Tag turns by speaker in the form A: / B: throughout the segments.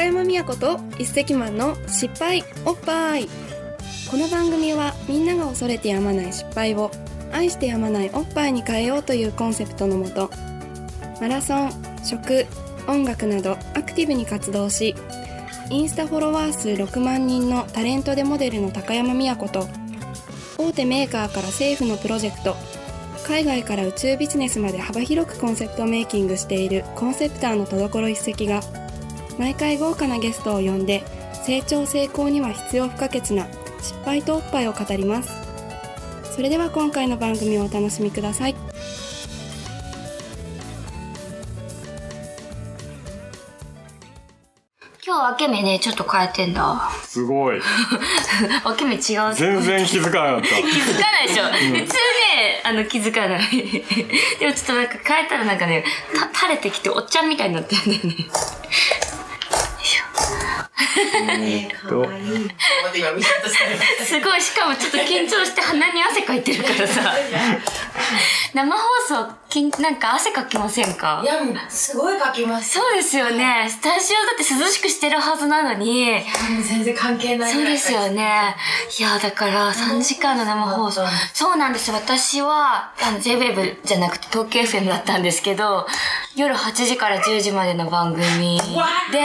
A: 高山美也と一石マンの失敗おっぱい。この番組はみんなが恐れてやまない失敗を愛してやまないおっぱいに変えようというコンセプトのもとマラソン食音楽などアクティブに活動しインスタフォロワー数6万人のタレントでモデルの高山美也子と大手メーカーから政府のプロジェクト海外から宇宙ビジネスまで幅広くコンセプトメイキングしているコンセプターの戸所一石が毎回豪華なゲストを呼んで成長成功には必要不可欠な失敗とおっぱいを語りますそれでは今回の番組をお楽しみください
B: 今日分け目ね、ちょっと変えてんだ。
C: すごい。
B: 分け目違う。
C: 全然気づかなかった。
B: 気づかないでしょ。普通ね、あの、気づかない。でもちょっとなんか変えたらなんかね、た垂れてきておっちゃんみたいになってるんだよね。
C: えっと、
B: すごい、しかもちょっと緊張して鼻に汗かいてるからさ。生放送、きんなんか汗かきませんか？
D: いや、もうすごい書きます。
B: そうですよね。スタジオだって涼しくしてるはずなのに。
D: もう全然関係ない
B: そうですよね。いや、だから3時間の生放送。そうなんです。私は、あの、JWAVE じゃなくて東京 FM だったんですけど、夜8時から10時までの番組で、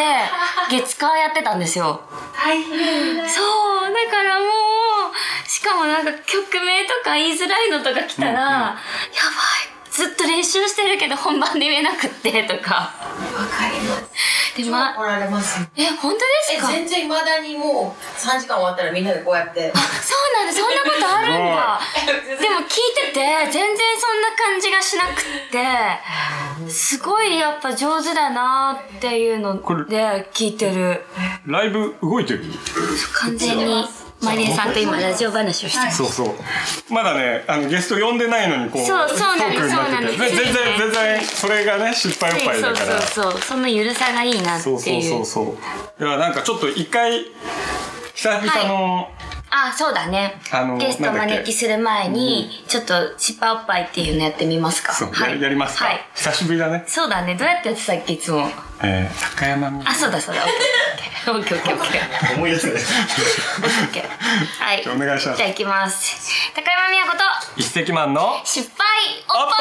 B: 月火やってたんですよ。
D: 大変だ。
B: そう、だからもう、しかもなんか曲名とか言いづらいのとか来たら、やばい。ずっと練習してるけど本番で言えなくってとか。
D: わかります。
B: で、
D: 超
B: ま、
D: 怒られます。
B: え、本当で
D: え、
B: すか？
D: 全然未だにもう3時間終わったらみんなでこうやって。
B: そうなんだ、そんなことあるんだ。でも聞いてて、全然そんな感じがしなくって、すごいやっぱ上手だなっていうの
C: これ
B: で聞いてる。
C: ライブ動いてる？
B: 完全に、マリエさんと今ラジオ話をしてます。
C: そうそう。まだね、あの、ゲスト呼んでないのに、こう、
B: そうそうなんですそうなんです
C: 全然、全然、それがね、失敗おっぱいだから。
B: そうそうそう。そのゆるさがいいなっていう。
C: そうそうそうそう。だからなんかちょっと一回、久々の、
B: あ、そうだね。
C: あの
B: ゲスト招きする前に、ちょっと失敗おっぱいっていうのやってみますか。
C: そう、
B: はい。
C: ややりますか、
B: はい。
C: 久しぶりだね。
B: そうだね。どうやってやってたっけ、いつも？
C: えー、高山美
B: あ、そうだそうだ。オッケーオッケーオッケー。
C: 思い出せない。
B: オッケー。はい。
C: じゃあお願いします
B: じゃあ行きます。高山美也子と、
C: 一石マンの、
B: 失敗おっ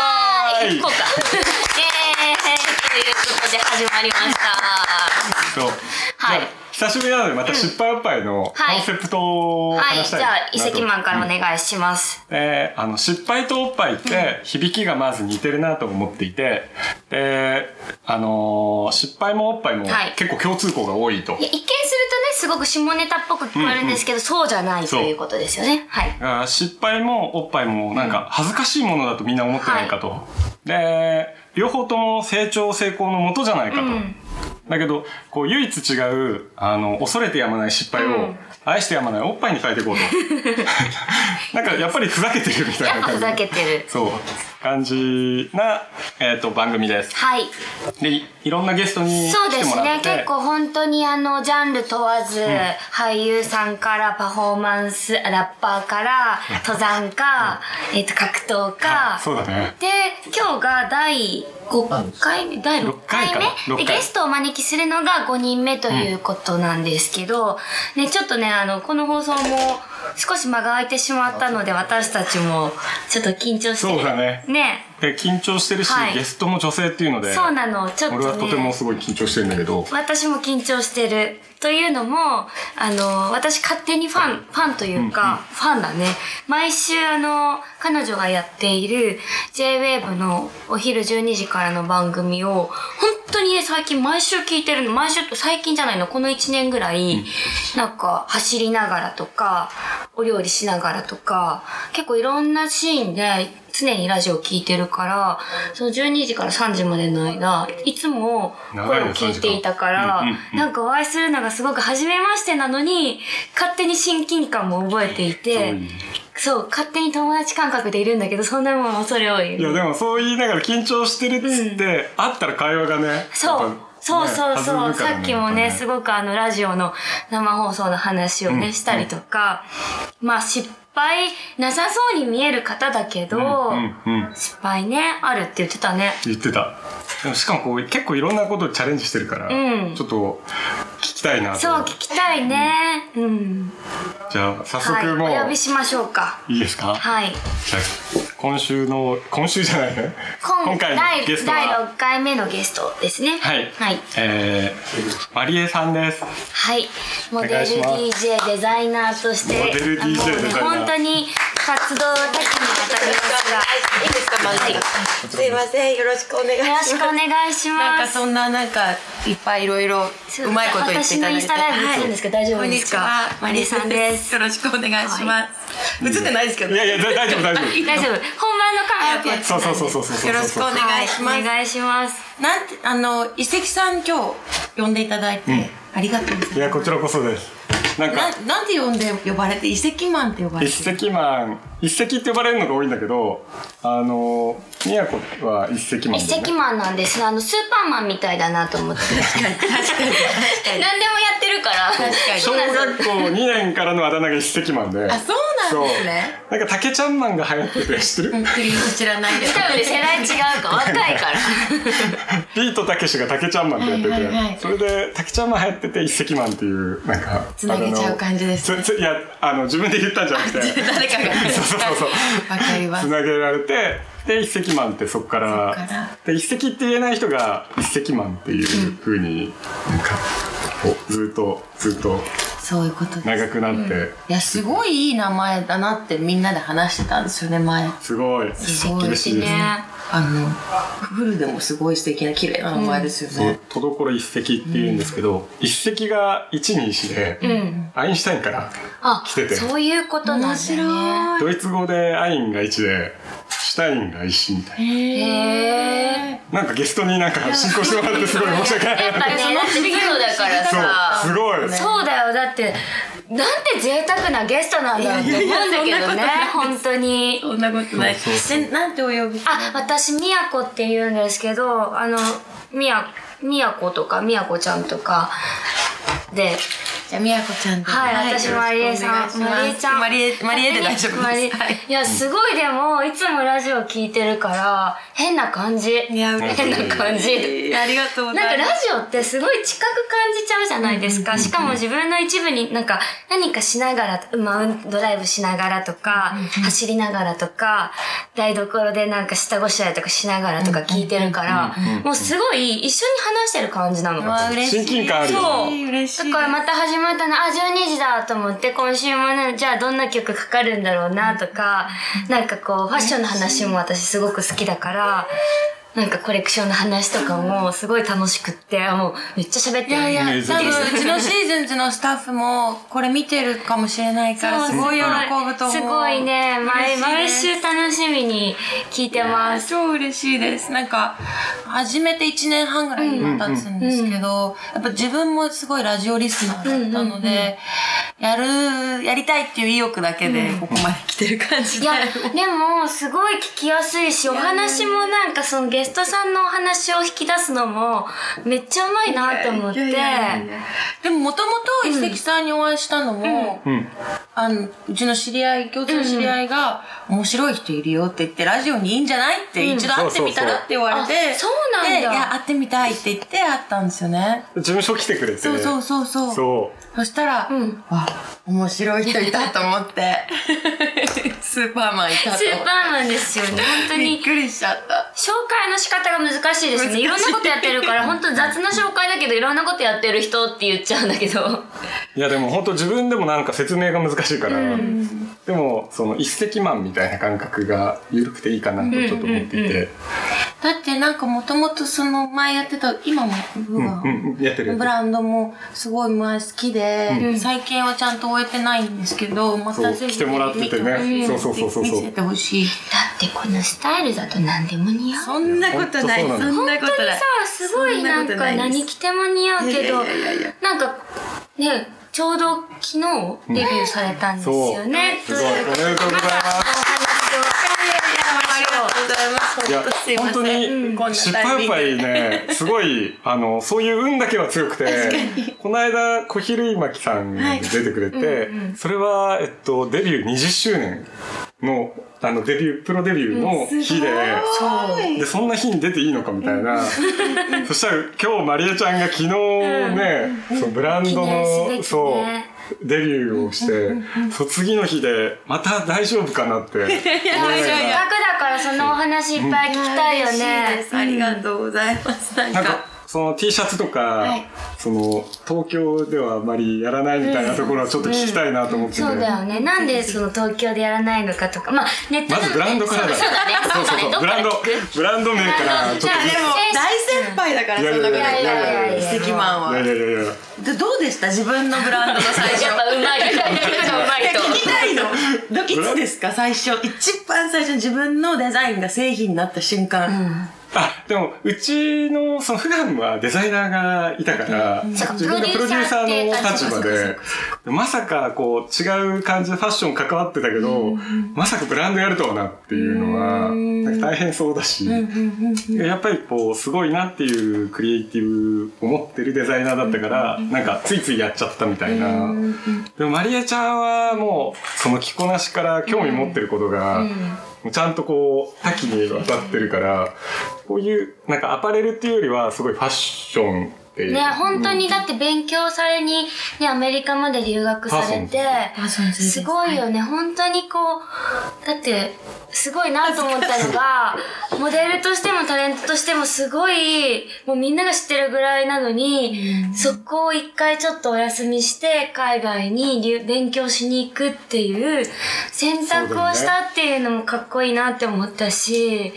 B: ぱい
C: おっぱい
B: こうか。イ エーイということで始まりました。
C: そう。
B: はい
C: 久しぶりなので、また失敗おっぱいのコ
B: はい
C: ンセプトを
B: はい。
C: 話したい
B: じゃあ。遺跡マンからお願いします。
C: で、あの、失敗とおっぱいって、響きがまず似てるなと思っていて、で、あのー失敗もおっぱいも
B: はい
C: 結構共通項が多いと。
B: いや一見するとね、すごく下ネタっぽく聞こえるんですけど、そうじゃないということですよね。はい。
C: 失敗もおっぱいもなんか恥ずかしいものだとみんな思ってないかと。で、両方とも成長成功のもとじゃないかと。
B: うん
C: だけど、こう唯一違う、あの、恐れてやまない失敗を、
B: うん
C: 愛してやまないおっぱいに変えていこうと。なんかやっぱりふざけてるみたいな感じ。
B: ふざけてる。
C: そう。感じな、えっ、と、番組です。
B: はい。
C: で、いいろんなゲストに
B: そう
C: 来
B: ですね。
C: てもらって。
B: 結構本当にあの、ジャンル問わず、俳優さんからパフォーマンス、ラッパーから、登山家、えっと、格闘家。
C: そうだね。
B: で、今日が第5回目？第6回目？で、ゲストをお招きするのが5人目ということなんですけど、ね、ちょっとね、あの、この放送も少し間が空いてしまったので、私たちもちょっと緊張してる。
C: そうだね
B: ね。
C: で、緊張してるし、
B: はい
C: ゲストも女性っていうので、
B: そうなの、ちょっとね。
C: 俺はとてもすごい緊張してるんだけど、
B: 私も緊張してる。というのも、あの、私勝手にファン、ファンというか、ファンだね。毎週あの、彼女がやっている JWAVE のお昼12時からの番組を、本当にね、最近毎週聞いてるの。毎週と最近じゃないの、この1年ぐらい、なんか走りながらとか、お料理しながらとか、結構いろんなシーンで常にラジオ聞いてるから、その12時から3時までの間、いつも声を聞いていたから、
C: 長いよ3時間。うんうんうん。
B: なんかお会いするのがすごく初めましてなのに、勝手に親近感も覚えていて、そう、勝手に友達感覚でいるんだけど、そんなもん恐れ多い。
C: いやでもそう言いながら緊張してるっつって、会ったら会話がね、
B: そう。そうそう
C: ね
B: そう、
C: 弾むから
B: さっきもね、
C: やっぱ
B: すごくあの、ラジオの生放送の話をね、
C: うん。
B: したりとか、まあ、失敗なさそうに見える方だけど、
C: うんうん
B: 失敗ね、あるって言ってたね。
C: 言ってた。でもしかもこう結構いろんなことチャレンジしてるから、
B: うん
C: ちょっと聞きたいなと
B: そう、聞きたいね。うん。
C: じゃあ早
B: はい、
C: 速もう、
B: お呼びしましょうか。
C: いいですか？
B: はい。
C: じゃあ今週の今週じゃないね
B: 今
C: 回
B: 第
C: のゲスト
B: 第
C: は
B: 6回目のゲストですね。
C: はい、
B: はい。
C: えー、マリエさんです
B: はい。モデル DJ デザイナーとして、
C: モデル DJ デザイナー
B: 本当に活動多岐にわたりますが、
D: いいですか、まず。
B: はい
D: すいません、よろしくお願いし
B: よろ
D: ます。
B: しくお願いし
D: なん
B: ます。
D: かそんななんかいっぱいいろいろうまいこと言っていただいて。
B: 私のインスタライブ映るんですけど大丈夫
D: こんに
B: ですか
D: ちは、マリさんです。よろしくお願いします。映ってないですけど。
C: いやいやだ大丈夫大丈夫
B: 大丈夫。本番のカメラ
C: そうそうそうそうそう
D: よろしくお願いします
B: はいお願いします。
D: なんてあの遺跡さん今日呼んでいただいて、ありがとうございます。
C: いやこちらこそですなんか
D: ななんで呼んで呼ばれて遺跡マンって呼ばれて
C: 一石マン一石って呼ばれるのが多いんだけどあの宮古は一石マンね。
B: 石マンなんです。あの、スーパーマンみたいだなと思って。
D: 確かに確かに。確かに
B: 何でもやってるから。
D: 確かに。
C: 小学校2年からのあだ名が一石マンで。
D: あそうなんですね。
C: そう。なんか竹ちゃんマンが流行ってて知ってる？
D: 知らないです。
B: 多分ね世代違うか。若いから。
C: ビートたけしが竹ちゃんマンってやってて、
D: はいはいはい。
C: それで竹ちゃんマン流行ってて一石マンっていうなんか
D: つなげちゃう感じですね。
C: いやあの自分で言ったんじゃなくて。
D: 誰かが
C: そうそうそう。つなげられてで一石マンってそこから。で一石って言えない人が一石マンっていうふうになんかこうずっとずっと
D: そういうことです。
C: 長くなって、
D: いやすごいいい名前だなってみんなで話してたんですよね前。
C: すごい。
D: すごい
C: 嬉しいです、
B: ね。
D: あのフルでもすごい素敵な綺麗な名前ですよ
C: そう
D: ね、
C: 戸所一石って言うんですけど、一石が一に石で、アインシュタインから
B: あ、
C: 来てて。
B: そういうことなんだ
D: 面
B: ね。
D: 白い。
C: ドイツ語でアインが1でシュタインが石みたい。ななんかゲストになんか進行してもらってすごい申し訳ない
B: やっぱね、だってプロだから
C: そう
B: さ。
C: すごい
B: そうだよ。だって、なんて贅沢なゲストなんだって思うんだけどね。本当に。
D: そんなことない
C: そうそう
D: でなんてお呼び
B: あ、私、みやこって言うんですけど、あの、みや、みやことか、みやこちゃんとか、で、
D: じゃあみやこちゃんで。
B: はい、私、まりえさん。まりえちゃん。
D: まりえまりえで大丈夫
B: まりえ
D: ですはい。
B: いや、すごい。でも、いつもラジオ聞いてるから、変な感じ。
D: いや嬉しい。
B: 変な感じ。
D: ありがとう。ござ
B: なんかラジオってすごい近く感じちゃうじゃないですか。しかも自分の一部になんか何かしながら、まあ、ドライブしながらとか、走りながらとか、台所でなんか下ごしらえとかしながらとか聞いてるから、もうすごい一緒に話してる感じなの。
D: わあ嬉しい。
C: 親近感あるよね。
B: そう。
D: 嬉しい。
B: だからまた始始まったな、あ、12時だと思って、今週もね、じゃあどんな曲かかるんだろうなとか、なんかこう、ファッションの話も私すごく好きだから、なんかコレクションの話とかもすごい楽しくって、もうめっちゃ喋ってる。
D: いやいや、
C: ね
D: 多分うちのシーズンズのスタッフもこれ見てるかもしれないから、すごい喜ぶと思う。
B: すごいね、毎毎週楽しみに聞いてます。
D: 超嬉しいです。なんか、始めて1年半ぐらい今経つんですけど、やっぱ自分もすごいラジオリスナーだったので、やる、やりたいっていう意欲だけでここまで来てる感じで。
B: いや、でも、すごい聞きやすいし、お話もなんかそのゲストさんのお話を引き出すのも、めっちゃうまいなと思って。
D: でももともと一石さんにお会いしたのも、
C: うん
D: あの、うちの知り合い、共通の知り合いが、面白い人いるよって言って、ラジオにいいんじゃないって、一度会ってみたらって言われて、
B: そうなんだ
D: で、いや、会ってみたいって言って会ったんですよね。
C: 事務所来てくれて
D: そうそうそうそう。
C: そう
D: そしたら、
B: ん
D: わ、面白い人いたと思って、スーパーマンいたと
B: スーパーマンですよね、本当に。
D: びっくりしちゃった。
B: 紹介の仕方が難しいですね。
D: い
B: ろんなことやってるから、本当雑な紹介だけど、いろんなことやってる人って言っちゃうんだけど。
C: いやでも本当自分でもなんか説明が難しいから、でもその一石マンみたいな感覚が緩くていいかなとちょっと思っていて、
D: だってなんかもともとその前やってた、今もブ
C: うん
D: ガ
C: うんやってる
D: ブランドもすごい前好きで、最近はちゃんと終えてないんですけど、またぜひ
C: そう来てもらっててね。
D: 見ほしい
C: そうそうそうそう。
D: 見せてほしい。
B: だってこのスタイルだと何でも似合う。
D: そんなことない。
C: ほんとそ
D: んなことない。
B: 本当にさ、すごいなんか何着ても似合うけどなんかね、ちょうど昨日デビューされたんですよね。
C: すごい。おめでとうございます。
B: お話を
D: ありがとうございます。
C: いや
D: 本当
C: に失敗おっぱいねすごいあのそういう運だけは強くてこの間小比類巻さんが出てくれて、それは、えっと、デビュー20周年の、あの、デビュー、プロデビューの日で、
D: そう。
C: で、そんな日に出ていいのかみたいな。そしたら今日マリエちゃんが昨日ね、そのブランドの、
B: ね
C: そう、デビューをして、そう次の日で、また大丈夫かなって。思い
D: やいやいや
B: せっかくだからそのお話いっぱい聞きたいよ
D: 嬉しい
B: ね
D: で。す。ありがとうございます。なんか
C: なんか、その T シャツとか、
D: い
C: その、東京ではあまりやらないみたいなところはちょっと聞きたいなと思ってて。
B: そうだよね。なんでその東京でやらないのかとか。まあ、ネット
C: まずブランドからだ
B: そうそうだね。そうだね。どっ
C: ブランドブランド名からちょっと
D: でも大先輩だからそんなこと
C: いやいやいやいやいや
D: 一石マンは。
C: いやいやいやいや。
D: でどうでした？自分のブランドの最初。
B: やっぱうまい。と。
D: 聞きたいの。どいつですか？最初。一番最初に自分のデザインが製品になった瞬間。
C: あ、でも、うちの、その普段はデザイナーがいたから、
B: そうか
C: 自分がプロデューサーの立場で、まさかこう違う感じでファッション関わってたけど、まさかブランドやるとはなっていうのは、大変そうだし、やっぱりこう、すごいなっていうクリエイティブを持ってるデザイナーだったから、なんかついついやっちゃったみたいな。でもマリエちゃんはもう、その着こなしから興味持ってることが、ちゃんとこう、多岐にわたってるから、こういう、なんかアパレルっていうよりは、すごいファッションって。いう。
B: ね、本当にだって勉強されに、ね、アメリカまで留学されて
D: す。
B: すごいよね、本当にこう、だって、すごいなと思ったのが、モデルとしてもタレントとしてもすごい、もうみんなが知ってるぐらいなのに、そこを一回ちょっとお休みして、海外に留勉強しに行くっていう選択をしたっていうのもかっこいいなって思ったし、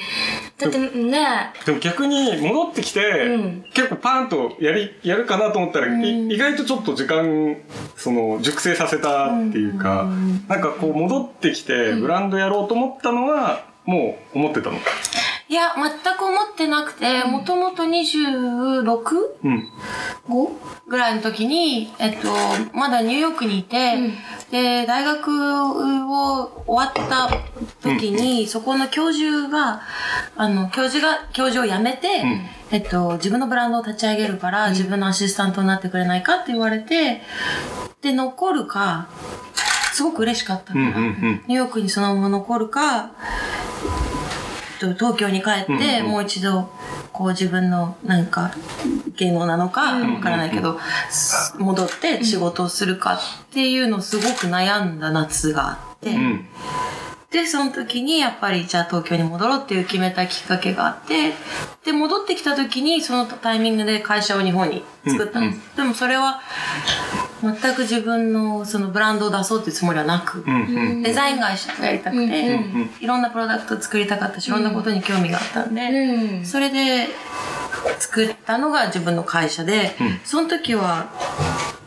B: だってね、
C: でも逆に戻ってきて、
B: うん。
C: 結構パンとやり、やるかなと思ったら、い意外とちょっと時間、その、熟成させたっていうか、なんかこう戻ってきて、ブランドやろうと思ったのは、もう思ってたの。
D: いや、全く思ってなくて、もともと 26?
C: うん。
D: 5ぐらいの時に、えっと、まだニューヨークにいて、で、大学を終わった時に、そこの教授が、あの、教授が、教授を辞めて、えっと、自分のブランドを立ち上げるから、自分のアシスタントになってくれないかって言われて、で、残るか、すごく嬉しかったから、
C: うんうんうん。
D: ニューヨークにそのまま残るか、と東京に帰って、もう一度、こう自分のなんか芸能なのかわからないけど、す戻って仕事をするかっていうのをすごく悩んだ夏があって、
C: うん。
D: で、その時にやっぱりじゃあ東京に戻ろうっていう決めたきっかけがあって、で、戻ってきた時にそのタイミングで会社を日本に作ったんです。でもそれは全く自分のそのブランドを出そうっていうつもりはなく、
C: うんうん。
D: デザイン会社がやりたくて、いろんなプロダクトを作りたかったし、いろんなことに興味があったんで、
B: うん。
D: それで作ったのが自分の会社で、その時は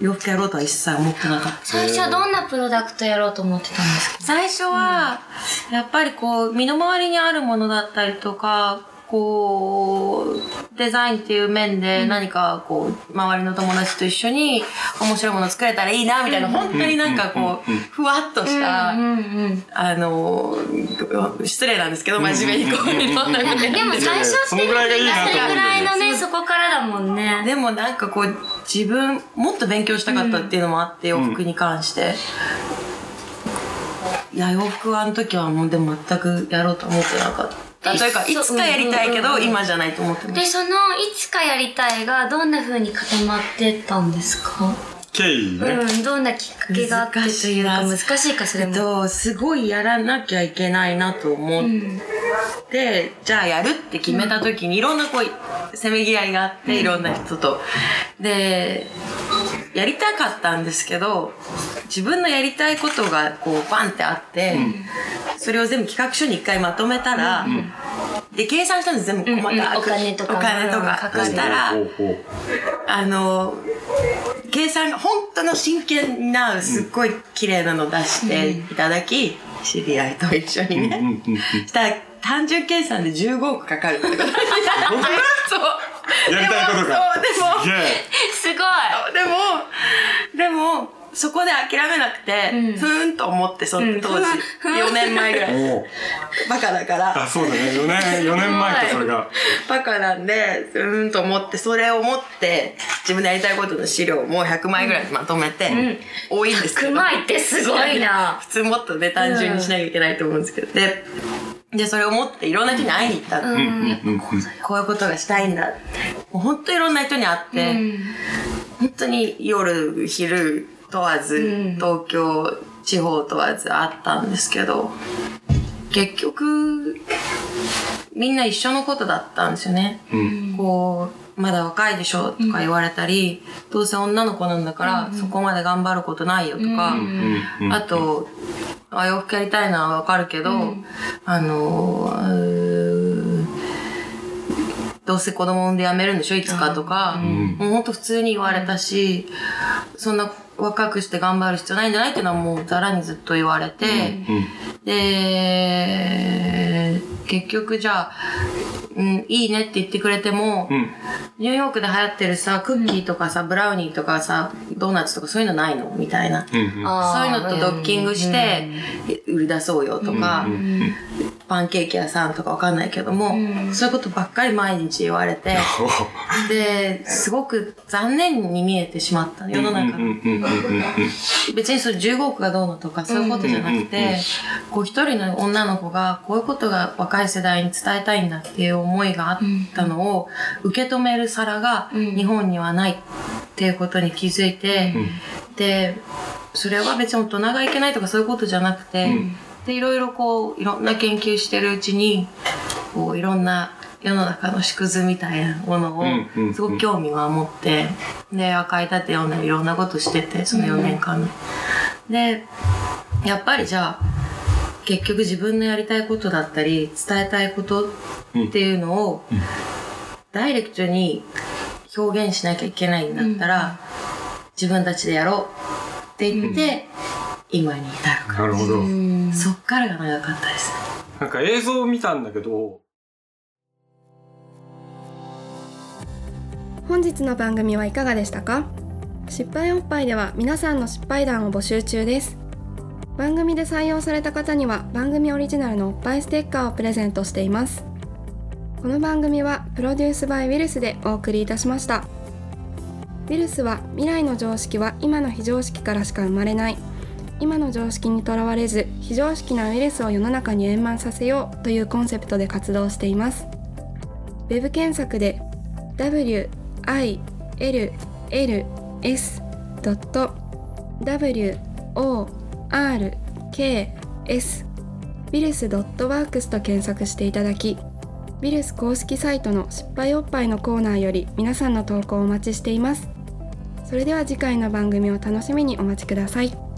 D: 洋服やろうとは一切思ってなかった。
B: 最初はどんなプロダクトやろうと思ってたんですか？
D: 最初は、やっぱりこう、身の回りにあるものだったりとか、こう、デザインっていう面で何かこう、周りの友達と一緒に面白いもの作れたらいいな、みたいな、本当になんかこう、ふわっとした。あの、失礼なんですけど、真面目にこういうのなんかね
B: でも最初って
C: そのぐらいがいいなと思う。
B: それぐらいのね、そこからだもんね。
D: でもなんかこう、自分、もっと勉強したかったっていうのもあって、洋服に関して。いや、洋服はあの時はもうでも全くやろうと思ってなかった。
B: え
D: というか、いつかやりたいけど、
B: そううんうんうん
D: 今じゃないと思ってま
B: で、
D: す。
B: その、いつかやりたいが、どんな風に固まってったんですか？
C: 経緯ね。
B: うん、どんなきっかけがあってというか、難しいか、それも。
D: えっと、すごいやらなきゃいけないなと思って、じゃあやるって決めた時に、いろんなこう、せめぎ合いがあって、いろんな人と。で、やりたかったんですけど、自分のやりたいことがこう、バンってあって、それを全部企画書に一回まとめたら、で、計算したんです、全部細かく。
B: うんうん。お金とか
D: お金と
B: うん
D: か
B: かかる
D: したら、あの、計算が本当の真剣な、すっごい綺麗なの出していただき、知り合いと一緒にね。
C: うんうんうん
D: したら、単純計算で15億かかるって。ことになってそう。
C: やりたいことが。
D: そう、でも、
C: す
B: ごい。
D: でも、そこで諦めなくて、
B: うん。
D: ふーんと思って、その
B: うん。
D: 当時、
B: ふーん。
D: 4年前ぐらい。バカだから。
C: あそうだね。4年4年前とそれが。
D: バカなんで、うーんと思って、それを持って、自分でやりたいことの資料も100枚ぐらいまとめて、
B: ん。
D: 多いんですけど。
B: 100枚ってすごいな。
D: 普通もっとね、単純にしなきゃいけないと思うんですけど。で、で、それを持っていろんな人に会いに行った。の。
B: うん
C: うんうん
D: こういうことがしたいんだって。もう本当いろんな人に会って、本当に夜、昼問わず、
B: うん。
D: 東京、地方問わずあったんですけど、結局、みんな一緒のことだったんですよね。
C: うん。
D: こう、まだ若いでしょとか言われたり、どうせ女の子なんだから、そこまで頑張ることないよとか、
C: うんうん
D: あと、あ洋服やりたいのはわかるけど、あの、うーどうせ子供産んで辞めるんでしょいつかとか、
C: ん。
D: もうほんと普通に言われたし、そんな若くして頑張る必要ないんじゃないっていうのはもうざらにずっと言われて、
C: うん。
D: で、結局じゃあ、うん、いいねって言ってくれても、
C: うん。
D: ニューヨークで流行ってるさ、クッキーとかさ、ブラウニーとかさ、ドーナツとかそういうのないの？みたいな。
C: うんうん。
D: そういうのとドッキングして、売り出そうよとか、
C: うん
D: パンケーキ屋さんとかわかんないけども、そういうことばっかり毎日言われて、で、すごく残念に見えてしまった。世の中
C: うんうんうんうんうん
D: 別にそれ15億がどうのとかそういうことじゃなく
C: うんうんうん
D: て、こう一人の女の子がこういうことが若い世代に伝えたいんだっていう思いがあったのを受け止める皿が日本にはないっていうことに気づいて、で、それは別に大人がいけないとかそういうことじゃなくて、で、いろいろこう、いろんな研究してるうちに、こう、いろんな世の中の縮図みたいなものを
C: うんうんうん。
D: すごく興味が持って、で、赤い立て読んだりいろんなことしてて、その4年間で。で、やっぱりじゃあ、結局自分のやりたいことだったり、伝えたいことっていうのを、ダイレクトに表現しなきゃいけないんだったら、自分たちでやろうって言って、今に至るか。
C: なるほど。
D: ら。そっからが長かったです。
C: なんか映像を見たんだけど。
A: 本日の番組はいかがでしたか？失敗おっぱいでは皆さんの失敗談を募集中です。番組で採用された方には番組オリジナルのおっぱいステッカーをプレゼントしています。この番組はプロデュースバイウィルスでお送りいたしました。ウィルスは未来の常識は今の非常識からしか生まれない今の常識にとらわれず非常識なウイルスを世の中に円満させようというコンセプトで活動しています。ウェブ検索で w i l l s w o r k s ビルス .works と検索していただきビルス公式サイトの失敗おっぱいのコーナーより皆さんの投稿をお待ちしています。それでは次回の番組を楽しみにお待ちください。